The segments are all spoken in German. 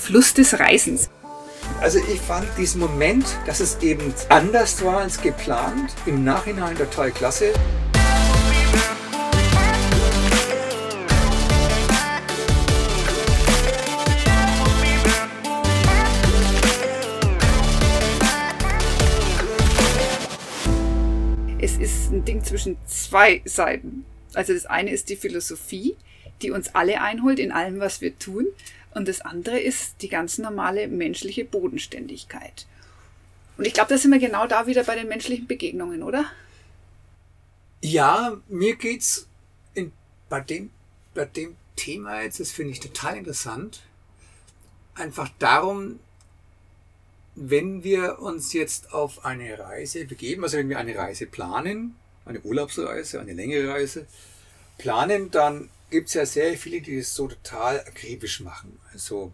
Fluss des Reisens. Also ich fand diesen Moment, dass es eben anders war als geplant, im Nachhinein total klasse. Es ist ein Ding zwischen zwei Seiten. Also das eine ist die Philosophie, die uns alle einholt in allem, was wir tun. Und das andere ist die ganz normale menschliche Bodenständigkeit. Und ich glaube, da sind wir genau da wieder bei den menschlichen Begegnungen, oder? Ja, mir geht's in, bei, dem, bei dem Thema jetzt, das finde ich total interessant, einfach darum, wenn wir uns jetzt auf eine Reise begeben, also wenn wir eine Reise planen, eine Urlaubsreise, eine längere Reise planen, dann gibt es ja sehr viele, die es so total akribisch machen. Also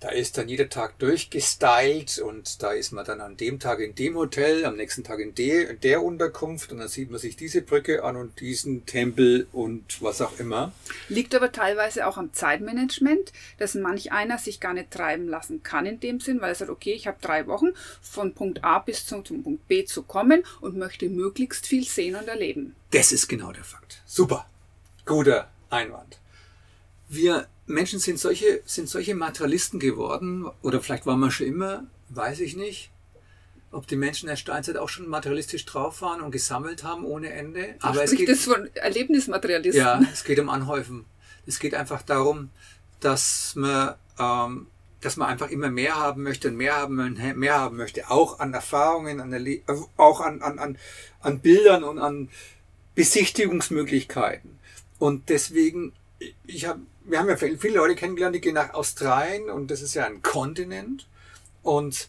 da ist dann jeder Tag durchgestylt und da ist man dann an dem Tag in dem Hotel, am nächsten Tag in der, in der Unterkunft und dann sieht man sich diese Brücke an und diesen Tempel und was auch immer. Liegt aber teilweise auch am Zeitmanagement, dass manch einer sich gar nicht treiben lassen kann in dem Sinn, weil er sagt, okay, ich habe drei Wochen von Punkt A bis zum, zum Punkt B zu kommen und möchte möglichst viel sehen und erleben. Das ist genau der Fakt. Super. Guter Einwand. Wir Menschen sind solche, sind solche Materialisten geworden, oder vielleicht waren wir schon immer, weiß ich nicht. Ob die Menschen in der Steinzeit auch schon materialistisch drauf waren und gesammelt haben ohne Ende. Aber es geht das von Erlebnismaterialisten. Ja, es geht um Anhäufen. Es geht einfach darum, dass man, ähm, dass man einfach immer mehr haben möchte und mehr haben, mehr haben möchte. Auch an Erfahrungen, an Erle auch an, an, an, an Bildern und an Besichtigungsmöglichkeiten. Und deswegen, ich habe, wir haben ja viele Leute kennengelernt, die gehen nach Australien und das ist ja ein Kontinent. Und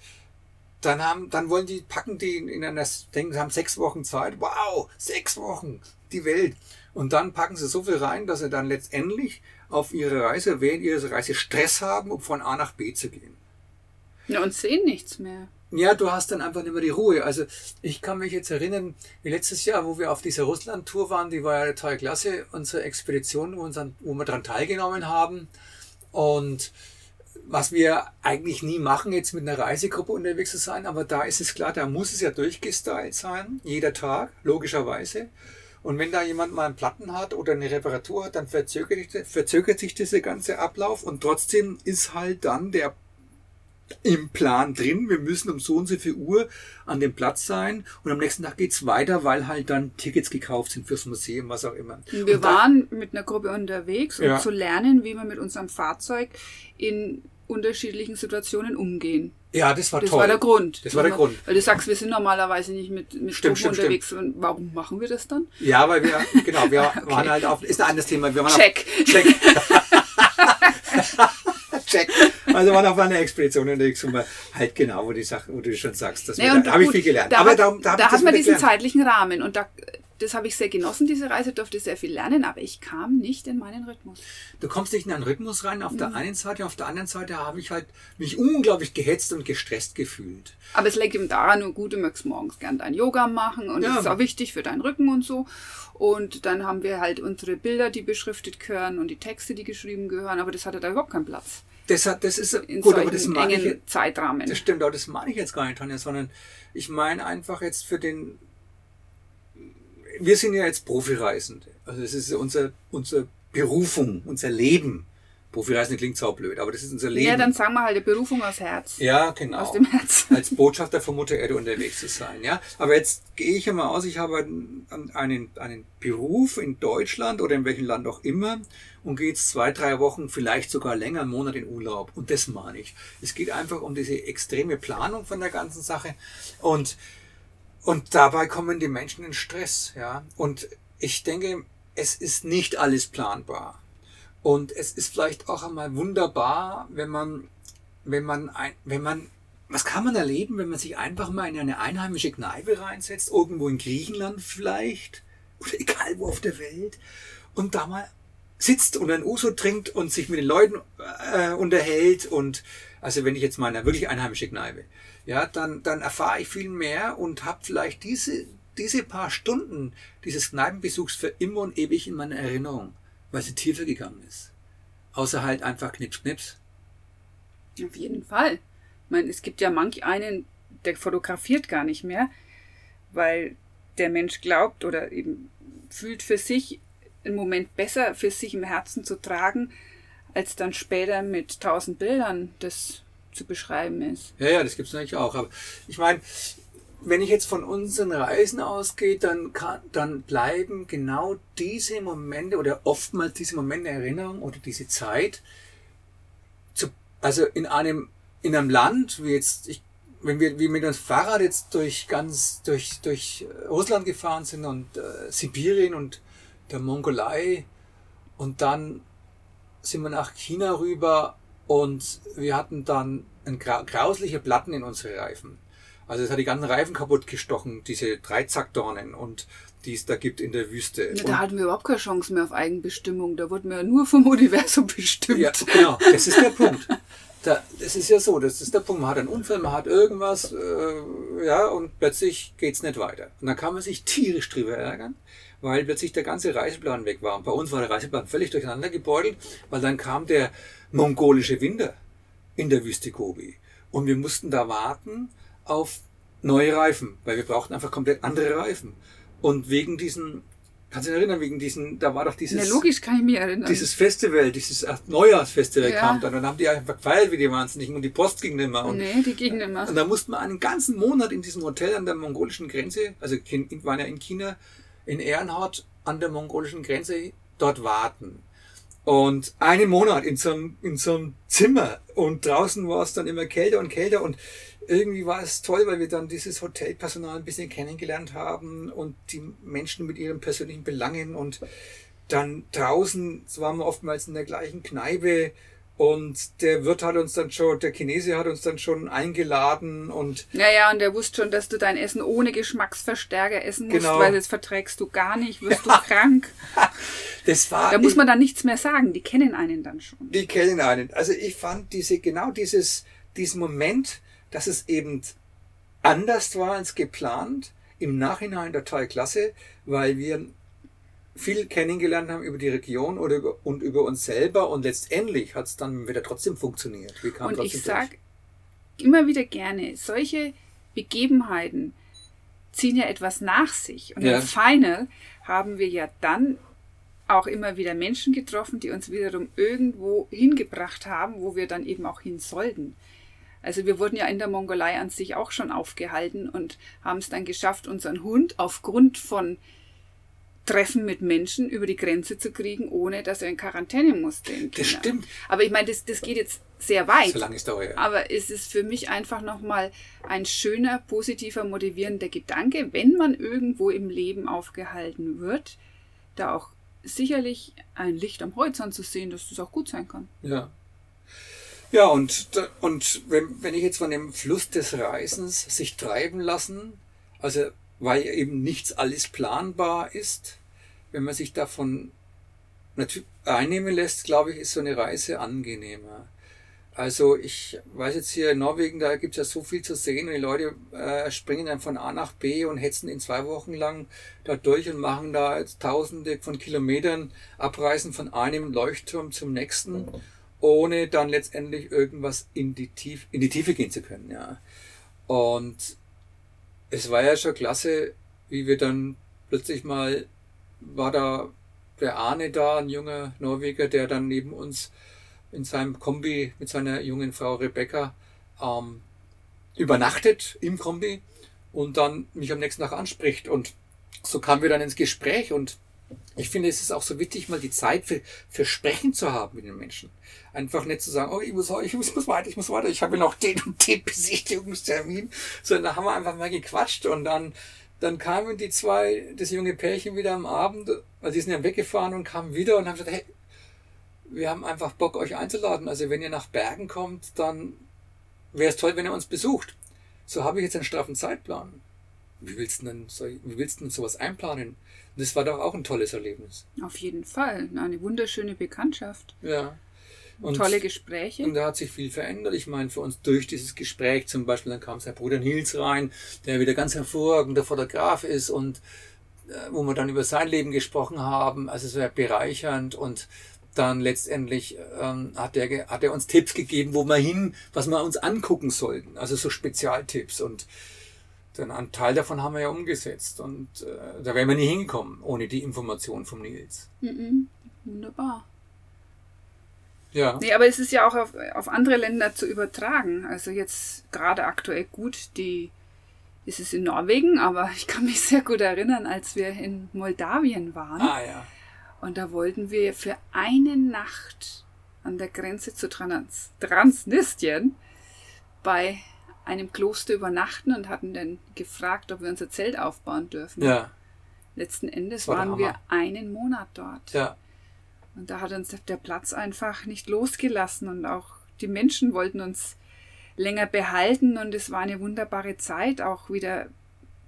dann haben, dann wollen die, packen die in einer, denken, sie haben sechs Wochen Zeit. Wow, sechs Wochen, die Welt. Und dann packen sie so viel rein, dass sie dann letztendlich auf ihre Reise, während ihrer Reise Stress haben, um von A nach B zu gehen. Ja, und sehen nichts mehr. Ja, du hast dann einfach nicht mehr die Ruhe. Also ich kann mich jetzt erinnern, wie letztes Jahr, wo wir auf dieser Russland-Tour waren, die war ja total klasse, unsere Expedition, wo, uns dann, wo wir daran teilgenommen haben. Und was wir eigentlich nie machen, jetzt mit einer Reisegruppe unterwegs zu sein, aber da ist es klar, da muss es ja durchgestylt sein, jeder Tag, logischerweise. Und wenn da jemand mal einen Platten hat oder eine Reparatur hat, dann verzögert, verzögert sich dieser ganze Ablauf und trotzdem ist halt dann der im Plan drin. Wir müssen um so und so viel Uhr an dem Platz sein und am nächsten Tag geht's weiter, weil halt dann Tickets gekauft sind fürs Museum, was auch immer. Wir und waren mit einer Gruppe unterwegs, um ja. zu lernen, wie wir mit unserem Fahrzeug in unterschiedlichen Situationen umgehen. Ja, das war das toll. Das war der Grund. Das war der Grund. Weil du sagst, wir sind normalerweise nicht mit, mit stimmt, stimmt, unterwegs. Stimmt. Und warum machen wir das dann? Ja, weil wir, genau, wir okay. waren halt auf, ist ein anderes Thema. Wir waren Check. Auf, check. Also waren auf einer Expedition unterwegs, wo man halt genau, wo, die Sache, wo du schon sagst, das nee, da habe ich viel gelernt. Da aber hat, da, da, da hat man diesen gelernt. zeitlichen Rahmen und da, das habe ich sehr genossen, diese Reise, durfte sehr viel lernen, aber ich kam nicht in meinen Rhythmus. Du kommst nicht in einen Rhythmus rein, auf mhm. der einen Seite, auf der anderen Seite habe ich halt mich unglaublich gehetzt und gestresst gefühlt. Aber es liegt eben daran, nur gut, du möchtest morgens gern dein Yoga machen und ja. das ist auch wichtig für deinen Rücken und so. Und dann haben wir halt unsere Bilder, die beschriftet gehören und die Texte, die geschrieben gehören, aber das hatte da überhaupt keinen Platz. Das, hat, das ist in gut, aber das meine ich, Zeitrahmen. Das stimmt, aber das meine ich jetzt gar nicht, Tanja, sondern ich meine einfach jetzt für den. Wir sind ja jetzt Profireisende. Also das ist unser, unsere Berufung, unser Leben. Profireisende klingt saublöd, aber das ist unser Leben. Ja, dann sagen wir halt die Berufung aus Herz. Ja, genau. Aus dem Herz. Als Botschafter von Mutter Erde unterwegs zu sein, ja. Aber jetzt gehe ich einmal aus, ich habe einen, einen, einen Beruf in Deutschland oder in welchem Land auch immer und gehe jetzt zwei, drei Wochen, vielleicht sogar länger, einen Monat in Urlaub. Und das meine ich. Es geht einfach um diese extreme Planung von der ganzen Sache und, und dabei kommen die Menschen in Stress, ja. Und ich denke, es ist nicht alles planbar. Und es ist vielleicht auch einmal wunderbar, wenn man, wenn man, ein, wenn man, was kann man erleben, wenn man sich einfach mal in eine einheimische Kneipe reinsetzt, irgendwo in Griechenland vielleicht, oder egal wo auf der Welt, und da mal sitzt und ein Uso trinkt und sich mit den Leuten äh, unterhält und, also wenn ich jetzt mal eine wirklich einheimische Kneipe, ja, dann, dann erfahre ich viel mehr und habe vielleicht diese, diese paar Stunden dieses Kneipenbesuchs für immer und ewig in meiner Erinnerung weil sie tiefer gegangen ist. Außer halt einfach Knips, Knips. Auf jeden Fall. Ich meine, es gibt ja manch einen, der fotografiert gar nicht mehr, weil der Mensch glaubt oder eben fühlt für sich einen Moment besser für sich im Herzen zu tragen, als dann später mit tausend Bildern das zu beschreiben ist. Ja, ja, das gibt es natürlich auch. Aber ich meine, wenn ich jetzt von unseren Reisen ausgehe, dann, kann, dann bleiben genau diese Momente oder oftmals diese Momente Erinnerung oder diese Zeit, zu, also in einem, in einem Land, wie jetzt, ich, wenn wir wie mit uns Fahrrad jetzt durch ganz, durch, durch Russland gefahren sind und äh, Sibirien und der Mongolei und dann sind wir nach China rüber und wir hatten dann ein grausliche Platten in unsere Reifen. Also es hat die ganzen Reifen kaputt gestochen, diese Dreizackdornen und die es da gibt in der Wüste. Ja, da hatten wir überhaupt keine Chance mehr auf Eigenbestimmung. Da wurden wir nur vom Universum bestimmt. Ja, genau. Das ist der Punkt. Da, das ist ja so, das ist der Punkt. Man hat einen Unfall, man hat irgendwas, äh, ja, und plötzlich geht's nicht weiter. Und dann kann man sich tierisch drüber ärgern weil plötzlich der ganze Reiseplan weg war. Und bei uns war der Reiseplan völlig durcheinander gebeutelt, weil dann kam der mongolische Winter in der Wüste Gobi. Und wir mussten da warten auf neue Reifen, weil wir brauchten einfach komplett andere Reifen. Und wegen diesen, kannst du dich erinnern, wegen diesen, da war doch dieses. Ja, logisch kann ich mich erinnern. Dieses Festival, dieses Neujahrsfestival ja. kam dann. Und dann haben die einfach gefeiert wie die Wahnsinnigen und die Post ging nicht mehr. Und, nee, die ging nicht mehr. Und da mussten wir einen ganzen Monat in diesem Hotel an der mongolischen Grenze, also waren ja in China, in Ehrenhard an der mongolischen Grenze dort warten. Und einen Monat in so, einem, in so einem Zimmer und draußen war es dann immer kälter und kälter und irgendwie war es toll, weil wir dann dieses Hotelpersonal ein bisschen kennengelernt haben und die Menschen mit ihren persönlichen Belangen und dann draußen, so waren wir oftmals in der gleichen Kneipe und der Wirt hat uns dann schon, der Chinese hat uns dann schon eingeladen und. Naja, und der wusste schon, dass du dein Essen ohne Geschmacksverstärker essen musst, genau. weil das verträgst du gar nicht, wirst du krank. Das war. Da muss man dann nichts mehr sagen, die kennen einen dann schon. Die kennen einen. Also ich fand diese, genau dieses, diesen Moment, dass es eben anders war als geplant, im Nachhinein total klasse, weil wir viel kennengelernt haben über die Region oder über, und über uns selber und letztendlich hat es dann wieder trotzdem funktioniert. und ich sage immer wieder gerne, solche Begebenheiten ziehen ja etwas nach sich. Und ja. im Final haben wir ja dann auch immer wieder Menschen getroffen, die uns wiederum irgendwo hingebracht haben, wo wir dann eben auch hin sollten. Also wir wurden ja in der Mongolei an sich auch schon aufgehalten und haben es dann geschafft, unseren Hund aufgrund von Treffen mit Menschen über die Grenze zu kriegen, ohne dass er in Quarantäne musste. In das stimmt. Aber ich meine, das, das geht jetzt sehr weit. So lange ist dauert, ja. Aber es ist für mich einfach nochmal ein schöner, positiver, motivierender Gedanke, wenn man irgendwo im Leben aufgehalten wird, da auch sicherlich ein Licht am Horizont zu sehen, dass das auch gut sein kann. Ja. Ja, und, und wenn, wenn ich jetzt von dem Fluss des Reisens sich treiben lassen, also weil eben nichts alles planbar ist, wenn man sich davon einnehmen lässt, glaube ich, ist so eine Reise angenehmer. Also ich weiß jetzt hier in Norwegen, da gibt es ja so viel zu sehen und die Leute äh, springen dann von A nach B und hetzen in zwei Wochen lang da durch und machen da tausende von Kilometern Abreisen von einem Leuchtturm zum nächsten, ohne dann letztendlich irgendwas in die, Tief in die Tiefe gehen zu können. Ja. Und es war ja schon klasse, wie wir dann plötzlich mal war da der Arne da, ein junger Norweger, der dann neben uns in seinem Kombi mit seiner jungen Frau Rebecca ähm, übernachtet im Kombi und dann mich am nächsten Tag anspricht. Und so kamen wir dann ins Gespräch und ich finde, es ist auch so wichtig, mal die Zeit für, für Sprechen zu haben mit den Menschen. Einfach nicht zu sagen, oh, ich muss, ich muss, ich muss weiter, ich muss weiter, ich habe noch den und den Besichtigungstermin, sondern da haben wir einfach mal gequatscht und dann dann kamen die zwei, das junge Pärchen wieder am Abend, weil die sind ja weggefahren und kamen wieder und haben gesagt, hey, wir haben einfach Bock, euch einzuladen. Also wenn ihr nach Bergen kommt, dann wäre es toll, wenn ihr uns besucht. So habe ich jetzt einen straffen Zeitplan. Wie willst du denn, wie willst du denn sowas einplanen? Und das war doch auch ein tolles Erlebnis. Auf jeden Fall. Eine wunderschöne Bekanntschaft. Ja. Und, Tolle Gespräche. Und da hat sich viel verändert. Ich meine, für uns durch dieses Gespräch zum Beispiel, dann kam sein Bruder Nils rein, der wieder ganz hervorragender Fotograf ist und äh, wo wir dann über sein Leben gesprochen haben. Also es war bereichernd und dann letztendlich ähm, hat, er, hat er uns Tipps gegeben, wo wir hin, was wir uns angucken sollten. Also so Spezialtipps. Und dann einen Teil davon haben wir ja umgesetzt. Und äh, da wären wir nie hingekommen, ohne die Information vom Nils. Mhm. Wunderbar. Ja. Nee, aber es ist ja auch auf, auf andere Länder zu übertragen. Also jetzt gerade aktuell gut, die ist es in Norwegen, aber ich kann mich sehr gut erinnern, als wir in Moldawien waren. Ah ja. Und da wollten wir für eine Nacht an der Grenze zu Trans Transnistrien bei einem Kloster übernachten und hatten dann gefragt, ob wir unser Zelt aufbauen dürfen. Ja. Letzten Endes war waren wir einen Monat dort. Ja. Und da hat uns der Platz einfach nicht losgelassen und auch die Menschen wollten uns länger behalten und es war eine wunderbare Zeit, auch wieder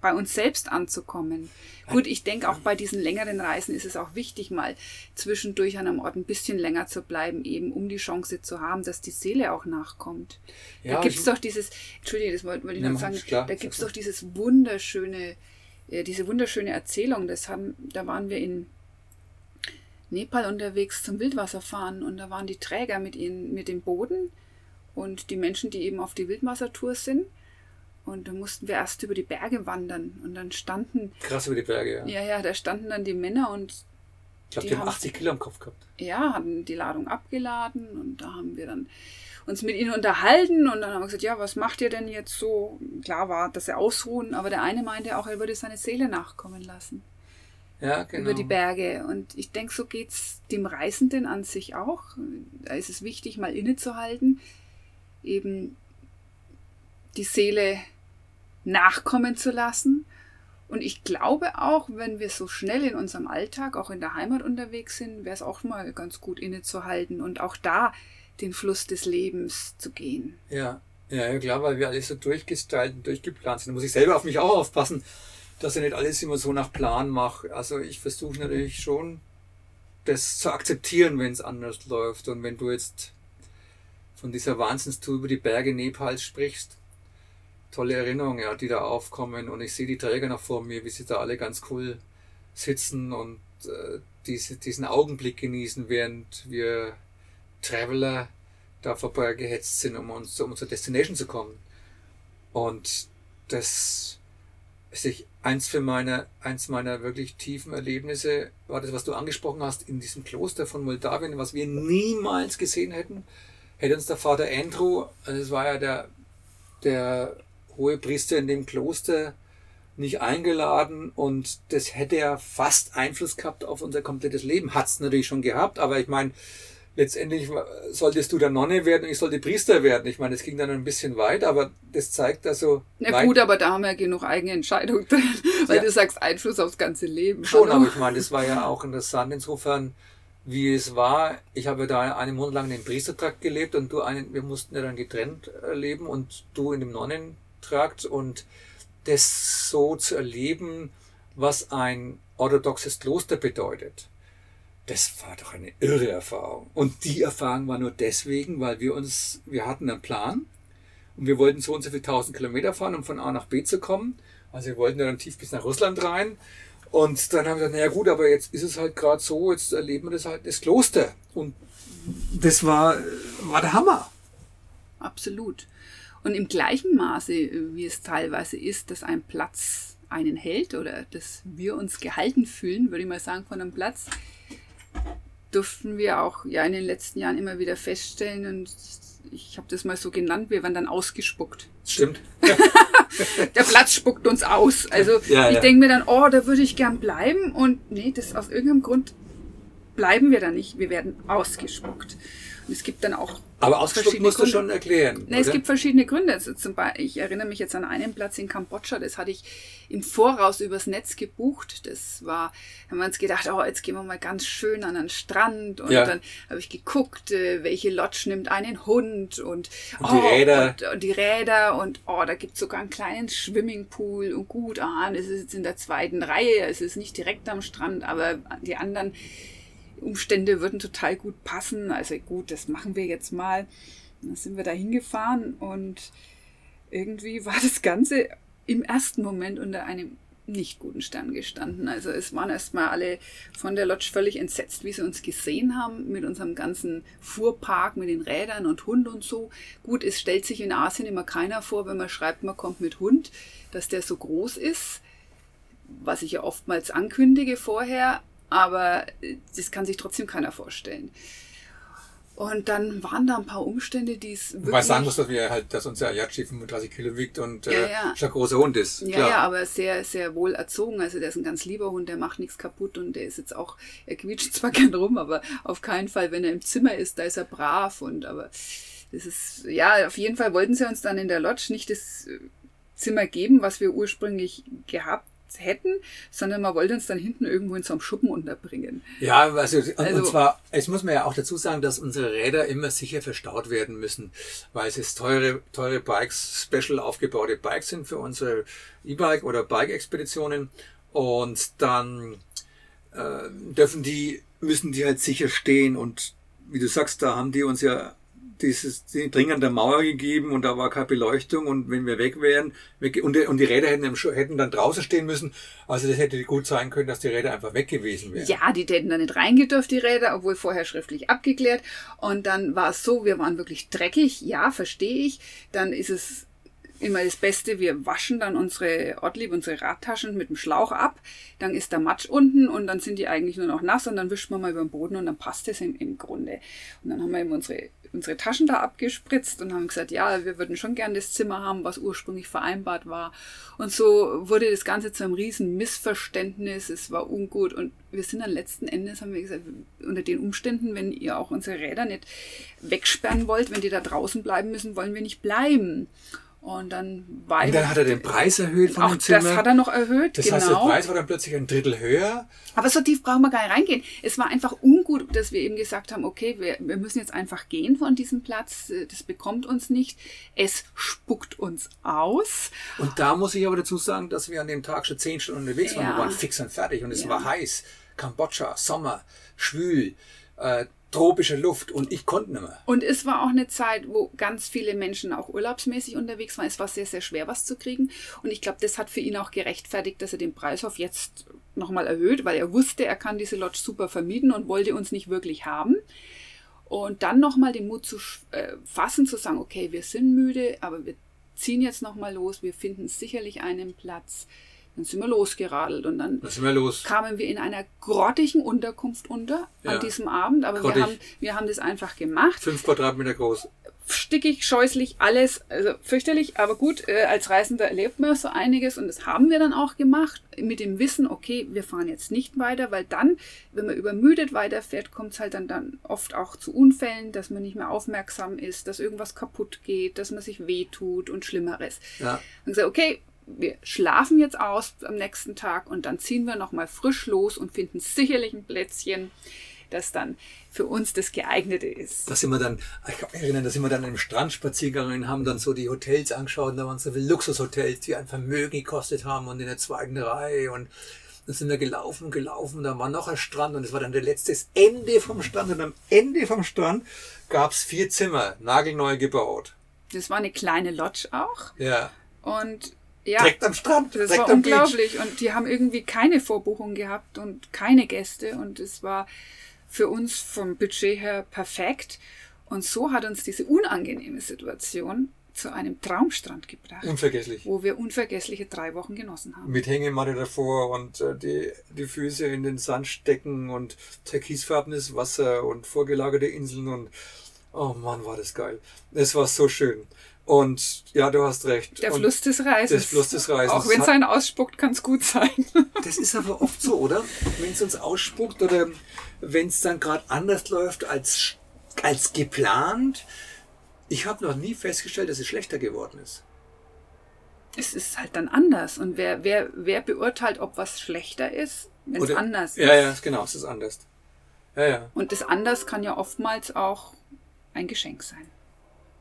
bei uns selbst anzukommen. Gut, ich denke auch bei diesen längeren Reisen ist es auch wichtig, mal zwischendurch an einem Ort ein bisschen länger zu bleiben, eben um die Chance zu haben, dass die Seele auch nachkommt. Ja, da gibt es doch dieses, Entschuldige, das wollte wollte ich noch sagen, klar, da gibt es doch dieses wunderschöne, äh, diese wunderschöne Erzählung, das haben, da waren wir in Nepal unterwegs zum Wildwasserfahren und da waren die Träger mit ihnen, mit dem Boden und die Menschen, die eben auf die Wildwassertour sind. Und da mussten wir erst über die Berge wandern und dann standen, Krass über die Berge, ja. ja, ja, da standen dann die Männer und ich glaube, die die haben haben- 80 Kilo am Kopf gehabt. ja, hatten die Ladung abgeladen und da haben wir dann uns mit ihnen unterhalten und dann haben wir gesagt, ja, was macht ihr denn jetzt so? Klar war, dass sie ausruhen, aber der eine meinte auch, er würde seine Seele nachkommen lassen Ja, genau. über die Berge. Und ich denke, so geht's dem Reisenden an sich auch. Da ist es wichtig, mal innezuhalten, eben die Seele nachkommen zu lassen. Und ich glaube auch, wenn wir so schnell in unserem Alltag, auch in der Heimat unterwegs sind, wäre es auch mal ganz gut innezuhalten und auch da den Fluss des Lebens zu gehen. Ja, ja, klar, weil wir alles so durchgestylt und durchgeplant sind. Da muss ich selber auf mich auch aufpassen, dass ich nicht alles immer so nach Plan mache. Also ich versuche natürlich schon, das zu akzeptieren, wenn es anders läuft. Und wenn du jetzt von dieser Wahnsinnstour über die Berge Nepals sprichst, tolle Erinnerungen, ja, die da aufkommen. Und ich sehe die Träger noch vor mir, wie sie da alle ganz cool sitzen und äh, diese, diesen Augenblick genießen, während wir Traveler da vorbei gehetzt sind, um uns um unsere Destination zu kommen. Und das ist ich, eins für meine, eins meiner wirklich tiefen Erlebnisse war das, was du angesprochen hast, in diesem Kloster von Moldawien, was wir niemals gesehen hätten, hätte uns der Vater Andrew, also es war ja der, der hohe Priester in dem Kloster, nicht eingeladen und das hätte ja fast Einfluss gehabt auf unser komplettes Leben. Hat's natürlich schon gehabt, aber ich meine, letztendlich solltest du der Nonne werden und ich sollte Priester werden. Ich meine, es ging dann ein bisschen weit, aber das zeigt also. Na gut, aber da haben wir genug eigene Entscheidung drin, weil Ja. du sagst Einfluss aufs ganze Leben. Schon, Hallo? aber ich meine, das war ja auch interessant insofern, wie es war. Ich habe da einen Monat lang in dem Priestertrakt gelebt und du einen, wir mussten ja dann getrennt äh, leben und du in dem Nonnentrakt und das so zu erleben, was ein orthodoxes Kloster bedeutet. Das war doch eine irre Erfahrung. Und die Erfahrung war nur deswegen, weil wir uns, wir hatten einen Plan und wir wollten so und so viele tausend Kilometer fahren, um von A nach B zu kommen. Also wir wollten dann tief bis nach Russland rein. Und dann haben wir gesagt, naja gut, aber jetzt ist es halt gerade so, jetzt erleben wir das halt das Kloster. Und das war, war der Hammer. Absolut. Und im gleichen Maße, äh, wie es teilweise ist, dass ein Platz einen hält oder dass wir uns gehalten fühlen, würde ich mal sagen, von einem Platz, durften wir auch ja in den letzten Jahren immer wieder feststellen und ich habe das mal so genannt, wir werden dann ausgespuckt. Stimmt. Der Platz spuckt uns aus. Also Ja, ich ja. denke mir dann, oh, da würde ich gern bleiben und nee, das aus irgendeinem Grund bleiben wir da nicht. Wir werden ausgespuckt. Und es gibt dann auch Aber ausgespuckt musst du schon erklären. Ne, es gibt verschiedene Gründe. Also zum Beispiel, ich erinnere mich jetzt an einen Platz in Kambodscha, das hatte ich im Voraus übers Netz gebucht. Das war, haben wir uns gedacht, oh, jetzt gehen wir mal ganz schön an den Strand. Und Ja. dann habe ich geguckt, äh, welche Lodge nimmt einen Hund und, Und die Räder. Und, und die Räder und oh, da gibt es sogar einen kleinen Swimmingpool und gut, ah, das ist jetzt in der zweiten Reihe, es ist nicht direkt am Strand, aber die anderen Umstände würden total gut passen. Also gut, das machen wir jetzt mal. Dann sind wir da hingefahren und irgendwie war das Ganze im ersten Moment unter einem nicht guten Stern gestanden. Also es waren erstmal alle von der Lodge völlig entsetzt, wie sie uns gesehen haben, mit unserem ganzen Fuhrpark, mit den Rädern und Hund und so. Gut, es stellt sich in Asien immer keiner vor, wenn man schreibt, man kommt mit Hund, dass der so groß ist, was ich ja oftmals ankündige vorher, aber das kann sich trotzdem keiner vorstellen. Und dann waren da ein paar Umstände, die es wirklich... Sagen muss, dass wir halt, dass unser Ayachi 35 Kilo wiegt und Ja, äh, ja. schon ein großer Hund ist. Ja, Klar. ja, aber sehr, sehr wohl erzogen. Also der ist ein ganz lieber Hund, der macht nichts kaputt und der ist jetzt auch, er quietscht zwar gern rum, aber auf keinen Fall, wenn er im Zimmer ist, da ist er brav und aber das ist, ja, auf jeden Fall wollten sie uns dann in der Lodge nicht das äh, Zimmer geben, was wir ursprünglich gehabt hätten, sondern man wollte uns dann hinten irgendwo in so einem Schuppen unterbringen. Ja, also, und, Also- und zwar, es muss man ja auch dazu sagen, dass unsere Räder immer sicher verstaut werden müssen, weil es ist teure, teure Bikes, special aufgebaute Bikes sind für unsere E-Bike oder Bike-Expeditionen und dann äh, dürfen die, müssen die halt sicher stehen und wie du sagst, da haben die uns ja dieses die Ding an der Mauer gegeben und da war keine Beleuchtung und wenn wir weg wären weg, und, die, und die Räder hätten, hätten dann draußen stehen müssen, also das hätte gut sein können, dass die Räder einfach weg gewesen wären. Ja, die hätten da nicht reingedürft, die Räder, obwohl vorher schriftlich abgeklärt. Und dann war es so, wir waren wirklich dreckig, ja, verstehe ich. Dann ist es immer das Beste, wir waschen dann unsere Ortlieb, unsere Radtaschen mit dem Schlauch ab. Dann ist der Matsch unten und dann sind die eigentlich nur noch nass und dann wischt man mal über den Boden und dann passt es im, im Grunde. Und dann haben wir eben unsere, unsere Taschen da abgespritzt und haben gesagt, ja, wir würden schon gern das Zimmer haben, was ursprünglich vereinbart war. Und so wurde das Ganze zu einem riesen Missverständnis. Es war ungut und wir sind dann letzten Endes, haben wir gesagt, unter den Umständen, wenn ihr auch unsere Räder nicht wegsperren wollt, wenn die da draußen bleiben müssen, wollen wir nicht bleiben. Und dann war Und dann hat er den Preis erhöht von auch dem Zimmer. das hat er noch erhöht, das genau. heißt, der Preis war dann plötzlich ein Drittel höher. Aber so tief brauchen wir gar nicht reingehen. Es war einfach ungut, dass wir eben gesagt haben, okay, wir, wir müssen jetzt einfach gehen von diesem Platz. Das bekommt uns nicht. Es spuckt uns aus. Und da muss ich aber dazu sagen, dass wir an dem Tag schon zehn Stunden unterwegs waren. Ja. Wir waren fix und fertig und es Ja. war heiß. Kambodscha, Sommer, schwül, äh, tropische Luft und ich konnte nicht mehr. Und es war auch eine Zeit, wo ganz viele Menschen auch urlaubsmäßig unterwegs waren. Es war sehr, sehr schwer, was zu kriegen. Und ich glaube, das hat für ihn auch gerechtfertigt, dass er den Preis auf jetzt nochmal erhöht, weil er wusste, er kann diese Lodge super vermieten und wollte uns nicht wirklich haben. Und dann nochmal den Mut zu äh, fassen, zu sagen, okay, wir sind müde, aber wir ziehen jetzt nochmal los, wir finden sicherlich einen Platz. Dann sind wir losgeradelt und dann wir los? kamen wir in einer grottigen Unterkunft unter Ja. an diesem Abend, aber wir haben, wir haben das einfach gemacht. Fünf Quadratmeter groß. Stickig, scheußlich, alles, also fürchterlich, aber gut, äh, als Reisender erlebt man so einiges und das haben wir dann auch gemacht, mit dem Wissen, okay, wir fahren jetzt nicht weiter, weil dann, wenn man übermüdet weiterfährt, kommt es halt dann, dann oft auch zu Unfällen, dass man nicht mehr aufmerksam ist, dass irgendwas kaputt geht, dass man sich wehtut und Schlimmeres. Ja. Und gesagt, okay, wir schlafen jetzt aus am nächsten Tag und dann ziehen wir nochmal frisch los und finden sicherlich ein Plätzchen, das dann für uns das geeignete ist. Da sind wir dann, ich kann mich erinnern, da sind wir dann im Strandspaziergang und haben dann so die Hotels angeschaut und da waren so viele Luxushotels, die ein Vermögen gekostet haben und in der zweiten Reihe und dann sind wir gelaufen, gelaufen, da war noch ein Strand und es war dann der letzte Ende vom Strand und am Ende vom Strand gab's vier Zimmer, nagelneu gebaut. Das war eine kleine Lodge auch Ja, und ja, direkt am Strand, das direkt war am Beach. unglaublich und die haben irgendwie keine Vorbuchung gehabt und keine Gäste und es war für uns vom Budget her perfekt und so hat uns diese unangenehme Situation zu einem Traumstrand gebracht, Unvergesslich. wo wir unvergessliche drei Wochen genossen haben. mit Hängematte davor und äh, die, die Füße in den Sand stecken und türkisfarbenes Wasser und vorgelagerte Inseln und oh Mann, war das geil. Es war so schön. Und ja, du hast recht. Der und Fluss des Reisens. des Fluss des Reisens. Auch wenn es einen ausspuckt, kann es gut sein. Das ist aber oft so, oder? Wenn es uns ausspuckt oder wenn es dann gerade anders läuft als, als geplant. Ich habe noch nie festgestellt, dass es schlechter geworden ist. es ist halt dann anders. Und wer, wer, wer beurteilt, ob was schlechter ist, wenn es anders Ja, ist? ja, genau, es ist anders. Ja, ja, Und das anders kann ja oftmals auch ein Geschenk sein.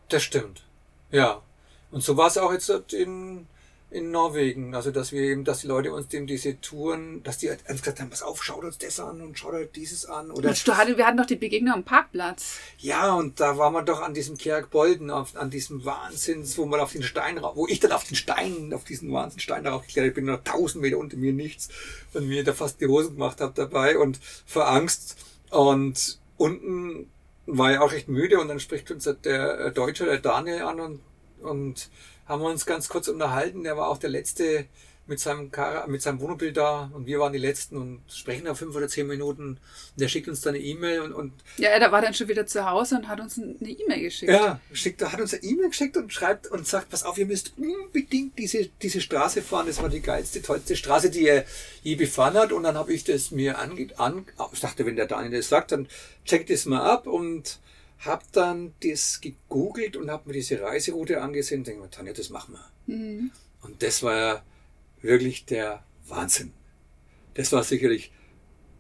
das stimmt. Ja. Und so war es auch jetzt in, in Norwegen. Also dass wir eben, dass die Leute uns dem diese Touren, dass die halt gesagt haben, pass auf, schaut uns das an und schaut euch dieses an. Oder Und du hattest, wir hatten doch die Begegnung am Parkplatz. ja, und da waren wir doch an diesem Kjerkbolden, auf, an diesem Wahnsinns, wo man auf den Stein, ra- wo ich dann auf den Stein, auf diesen Wahnsinnsstein darauf geklettert bin, noch tausend Meter unter mir nichts und mir da fast die Hosen gemacht habe dabei und vor Angst. Und unten war ich auch recht müde und dann spricht uns der äh, Deutsche, der Daniel an und, und haben wir uns ganz kurz unterhalten. Der war auch der Letzte mit seinem, Kar mit seinem Wohnmobil da und wir waren die Letzten und sprechen da fünf oder zehn Minuten. Und der schickt uns dann eine E-Mail und, und Ja, er war dann schon wieder zu Hause und hat uns eine E-Mail geschickt. ja, schickt, hat uns eine E-Mail geschickt und schreibt und sagt, pass auf, ihr müsst unbedingt diese, diese Straße fahren. Das war die geilste, tollste Straße, die er je befahren hat. Und dann habe ich das mir ange, an, ich dachte, wenn der Daniel das sagt, dann check das mal ab und habe dann das gegoogelt und habe mir diese Reiseroute angesehen und denke mir, Tanja, das machen wir. Mhm. Und das war ja wirklich der Wahnsinn. Das war sicherlich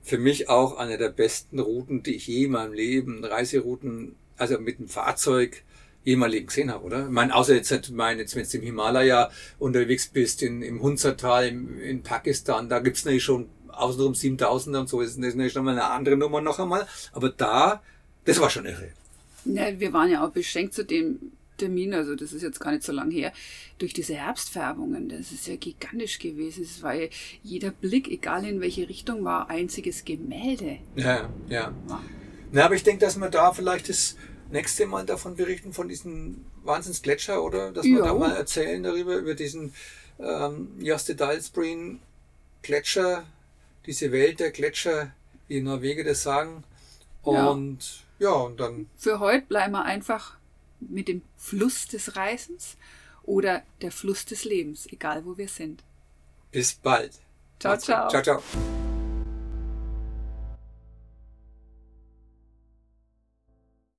für mich auch eine der besten Routen, die ich je in meinem Leben, Reiserouten, also mit dem Fahrzeug je mal Leben gesehen habe, oder? Ich meine, außer jetzt, halt, mein, jetzt wenn du im Himalaya unterwegs bist, in, im Hunzertal, im, in Pakistan, da gibt's natürlich schon außenrum 7000 und so, das ist natürlich schon mal eine andere Nummer noch einmal. Aber da, das war schon irre. Ja, wir waren ja auch beschenkt zu dem Termin, also das ist jetzt gar nicht so lang her, durch diese Herbstfärbungen. Das ist ja gigantisch gewesen. Es war ja jeder Blick, egal in welche Richtung, war einziges Gemälde. Ja, ja. Wow. Na, aber ich denke, dass wir da vielleicht das nächste Mal davon berichten, von diesem Wahnsinnsgletscher, oder? Dass wir Ja. da mal erzählen darüber, über diesen ähm, Joste Dalsbreen Gletscher, diese Welt der Gletscher, wie die Norweger das sagen. Ja. Und ja, und dann Für heute bleiben wir einfach mit dem Fluss des Reisens oder der Fluss des Lebens, egal wo wir sind. bis bald. Ciao, ciao. Ciao, ciao.